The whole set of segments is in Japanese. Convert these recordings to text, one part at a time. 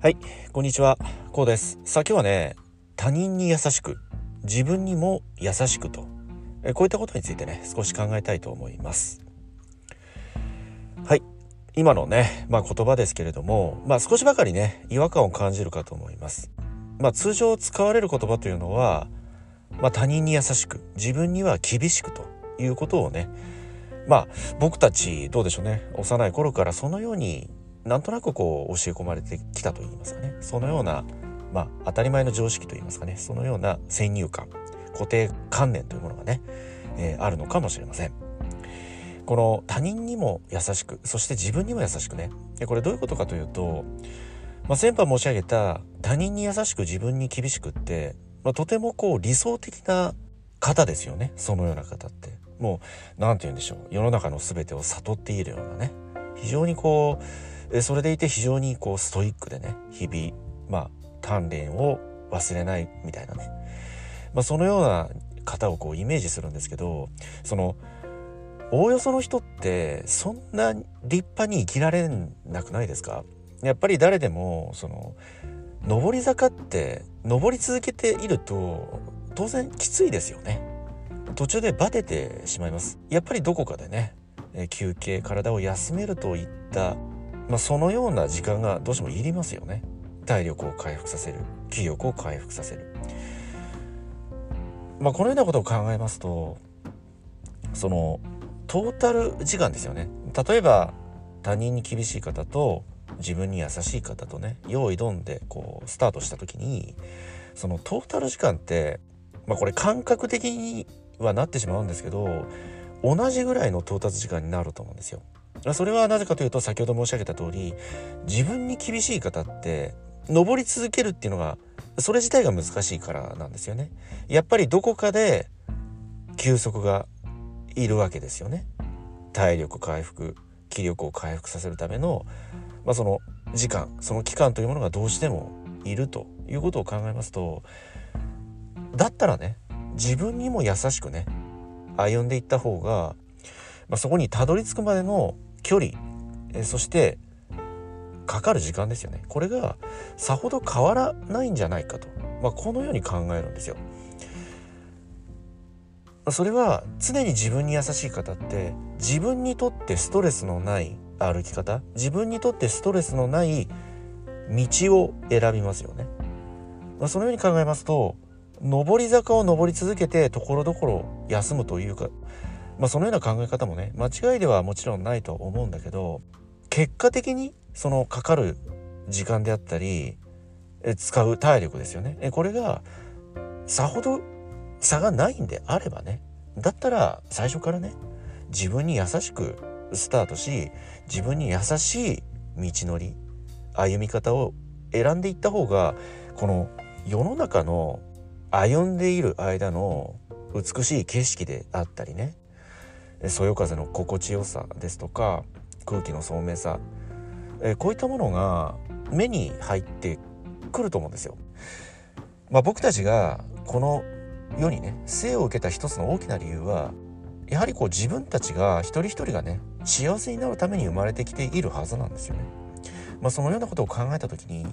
はい、こんにちは、こうです。さあ今日はね、他人に優しく、自分にも優しくと、えこういったことについてね、少し考えたいと思います。はい、今のね、まあ言葉ですけれども、まあ少しばかりね、違和感を感じるかと思います。まあ通常使われる言葉というのは、まあ他人に優しく、自分には厳しくということをね、まあ僕たちどうでしょうね、幼い頃からそのようになんとなくこう教え込まれてきたといいますかね。そのような、まあ、当たり前の常識といいますかね。そのような先入観固定観念というものがね、えーあるのかもしれません。この他人にも優しくそして自分にも優しくね。でこれどういうことかというと、まあ、先般申し上げた他人に優しく自分に厳しくって、まあ、とてもこう理想的な方ですよね。そのような方って。もう何て言うんでしょう。世の中の全てを悟っているようなね。非常にこうそれでいて非常にこうストイックでね日々まあ鍛錬を忘れないみたいなね、まあ、そのような方をこうイメージするんですけどそのおおよその人ってそんな立派に生きられなくないですか？やっぱり誰でもその上り坂って上り続けていると当然きついですよね。途中でバテてしまいます。やっぱりどこかでねえー休憩体を休めるといったまあ、そのような時間がどうしてもいりますよね。体力を回復させる。気力を回復させる。まあこのようなことを考えますとそのトータル時間ですよね。例えば他人に厳しい方と自分に優しい方とね用意どんでこうスタートした時にそのトータル時間ってまあこれ感覚的にはなってしまうんですけど同じぐらいの到達時間になると思うんですよ。それはなぜかというと先ほど申し上げた通り自分に厳しい方って登り続けるっていうのがそれ自体が難しいからなんですよね。やっぱりどこかで休息がいるわけですよね。体力回復気力を回復させるための、まあ、その時間その期間というものがどうしてもいるということを考えますとだったらね自分にも優しくね歩んでいった方が、まあ、そこにたどり着くまでの距離えそしてかかる時間ですよねこれがさほど変わらないんじゃないかと、まあ、このように考えるんですよ。それは常に自分に優しい方って自分にとってストレスのない歩き方自分にとってストレスのない道を選びますよね。まあ、そのように考えますと上り坂を上り続けてところどころ休むというかまあ、そのような考え方もね間違いではもちろんないと思うんだけど結果的にそのかかる時間であったりえ使う体力ですよね。えこれがさほど差がないんであればねだったら最初からね自分に優しくスタートし自分に優しい道のり歩み方を選んでいった方がこの世の中の歩んでいる間の美しい景色であったりねそよ風の心地よさですとか空気の聡明さえこういったものが目に入ってくると思うんですよ。まあ、僕たちがこの世にね生を受けた一つの大きな理由はやはりこう自分たちが一人一人がね幸せになるために生まれてきているはずなんですよね。まあ、そのようなことを考えた時に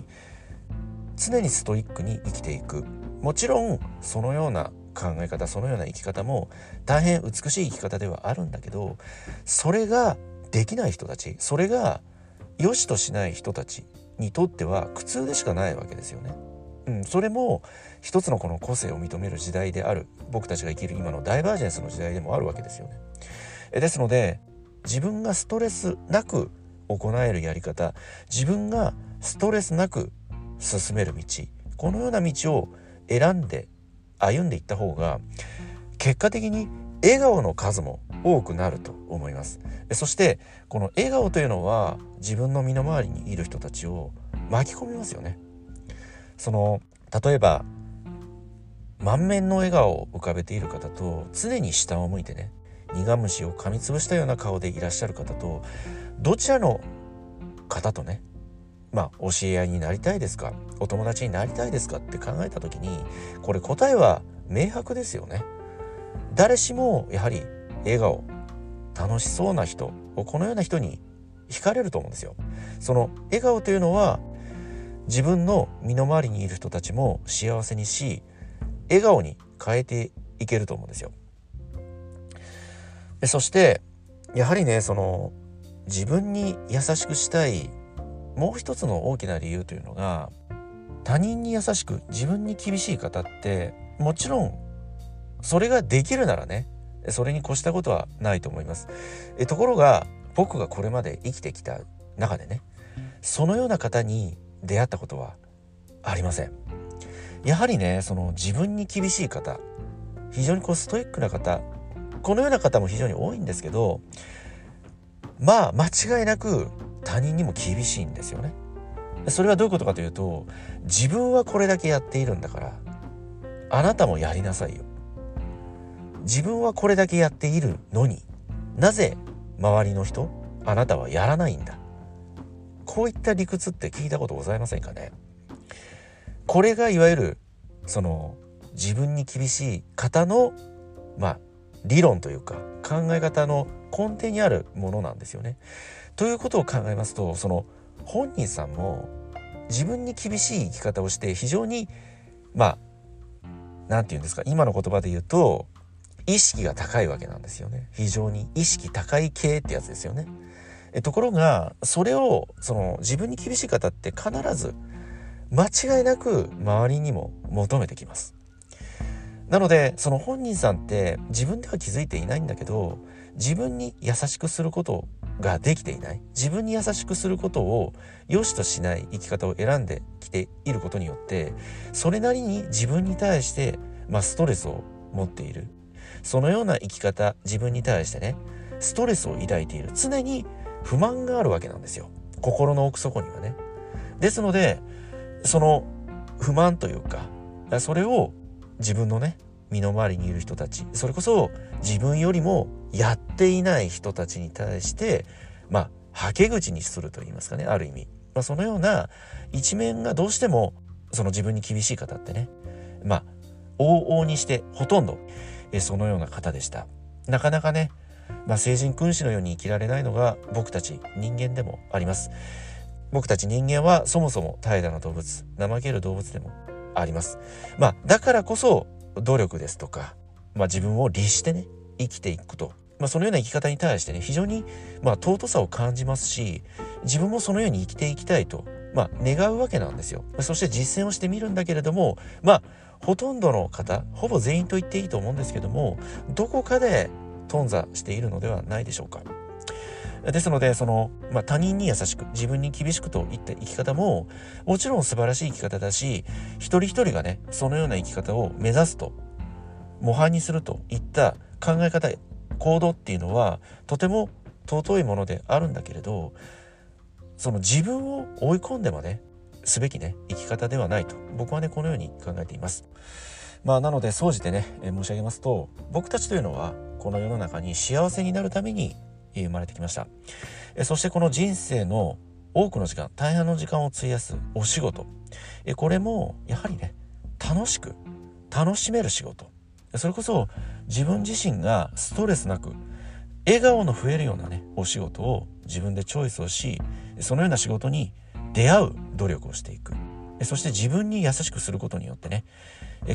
常にストイックに生きていくもちろんそのような考え方そのような生き方も大変美しい生き方ではあるんだけどそれができない人たちそれが良しとしない人たちにとっては苦痛でしかないわけですよね。うん、それも一つのこの個性を認める時代である僕たちが生きる今のダイバージェンスの時代でもあるわけですよね。えですので自分がストレスなく行えるやり方自分がストレスなく進める道このような道を選んで歩んでいった方が結果的に笑顔の数も多くなると思います。そしてこの笑顔というのは自分の身の回りにいる人たちを巻き込みますよね。その例えば満面の笑顔を浮かべている方と常に下を向いてね苦虫を噛みつぶしたような顔でいらっしゃる方とどちらの方とねまあ教え合いになりたいですか？お友達になりたいですか？って考えた時にこれ答えは明白ですよね。誰しもやはり笑顔楽しそうな人このような人に惹かれると思うんですよ。その笑顔というのは自分の身の回りにいる人たちも幸せにし笑顔に変えていけると思うんですよ。そしてやはりねその自分に優しくしたいもう一つの大きな理由というのが他人に優しく自分に厳しい方ってもちろんそれができるならねそれに越したことはないと思います。えところが僕がこれまで生きてきた中でねそのような方に出会ったことはありません。やはりねその自分に厳しい方非常にこうストイックな方このような方も非常に多いんですけどまあ間違いなく他人にも厳しいんですよね。それはどういうことかというと自分はこれだけやっているんだからあなたもやりなさいよ。自分はこれだけやっているのになぜ周りの人あなたはやらないんだこういった理屈って聞いたことございませんかねこれがいわゆるその自分に厳しい方のまあ理論というか考え方の根底にあるものなんですよね。ということを考えますとその本人さんも自分に厳しい生き方をして非常にまあ何て言うんですか今の言葉で言うと意識が高いわけなんですよね。非常に意識高い系ってやつですよね。えところがそれをその自分に厳しい方って必ず間違いなく周りにも求めてきます。なのでその本人さんって自分では気づいていないんだけど自分に優しくすることができていない。自分に優しくすることを良しとしない生き方を選んできていることによってそれなりに自分に対して、まあ、ストレスを持っている。そのような生き方自分に対してねストレスを抱いている。常に不満があるわけなんですよ。心の奥底にはね。ですのでその不満というかそれを自分のね身の回りにいる人たちそれこそ自分よりもやっていない人たちに対してまあはけ口にすると言いますかねある意味、まあ、そのような一面がどうしてもその自分に厳しい方ってねまあ往々にしてほとんどえそのような方でした。なかなかね、まあ、聖人君子のように生きられないのが僕たち人間でもあります。僕たち人間はそもそも怠惰な動物怠ける動物でもあります。まあだからこそ努力ですとか、まあ、自分を律してね生きていくと、まあ、そのような生き方に対してね非常にまあ尊さを感じますし自分もそのように生きていきたいとまあ願うわけなんですよそして実践をしてみるんだけれどもまあほとんどの方ほぼ全員と言っていいと思うんですけどもどこかで頓挫しているのではないでしょうか。ですので、その、まあ、他人に優しく、自分に厳しくといった生き方も、もちろん素晴らしい生き方だし、一人一人がね、そのような生き方を目指すと、模範にするといった考え方、行動っていうのは、とても尊いものであるんだけれど、その自分を追い込んでまですべきね、生き方ではないと、僕はね、このように考えています。まあ、なので、総じてね、え申し上げますと、僕たちというのは、この世の中に幸せになるために生まれてきました。えそしてこの人生の多くの時間、大半の時間を費やすお仕事。えこれもやはりね、楽しく、楽しめる仕事。それこそ自分自身がストレスなく、笑顔の増えるようなね、お仕事を自分でチョイスをし、そのような仕事に出会う努力をしていく。そして自分に優しくすることによってね、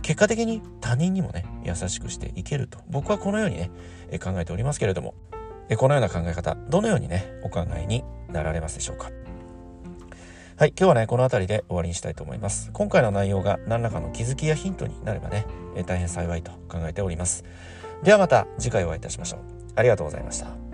結果的に他人にもね、優しくしていけると、僕はこのようにね、考えておりますけれども、このような考え方、どのようにね、お考えになられますでしょうか？はい、今日はね、この辺りで終わりにしたいと思います。今回の内容が何らかの気づきやヒントになればね、え大変幸いと考えております。ではまた次回お会いいたしましょう。ありがとうございました。